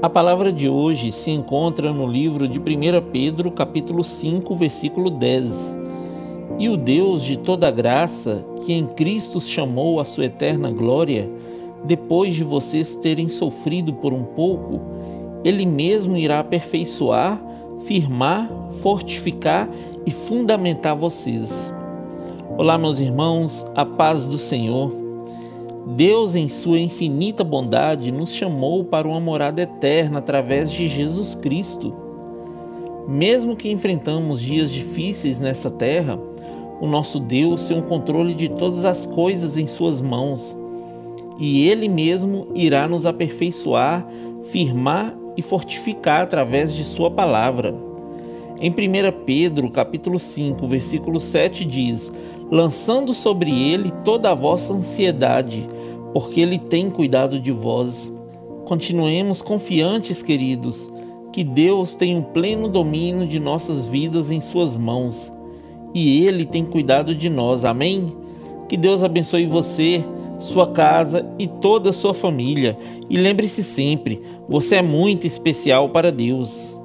A palavra de hoje se encontra no livro de 1 Pedro, capítulo 5, versículo 10. E o Deus de toda graça, que em Cristo chamou a sua eterna glória, depois de vocês terem sofrido por um pouco, ele mesmo irá aperfeiçoar, firmar, fortificar e fundamentar vocês. Olá, meus irmãos, a paz do Senhor. Deus, em sua infinita bondade, nos chamou para uma morada eterna através de Jesus Cristo. Mesmo que enfrentamos dias difíceis nessa terra, o nosso Deus tem o controle de todas as coisas em Suas mãos e Ele mesmo irá nos aperfeiçoar, firmar e fortificar através de Sua palavra. Em 1 Pedro, capítulo 5, versículo 7 diz: "Lançando sobre ele toda a vossa ansiedade, porque Ele tem cuidado de vós. Continuemos confiantes, queridos, que Deus tem o um pleno domínio de nossas vidas em Suas mãos e Ele tem cuidado de nós. Amém? Que Deus abençoe você, sua casa e toda a sua família. E lembre-se sempre: você é muito especial para Deus.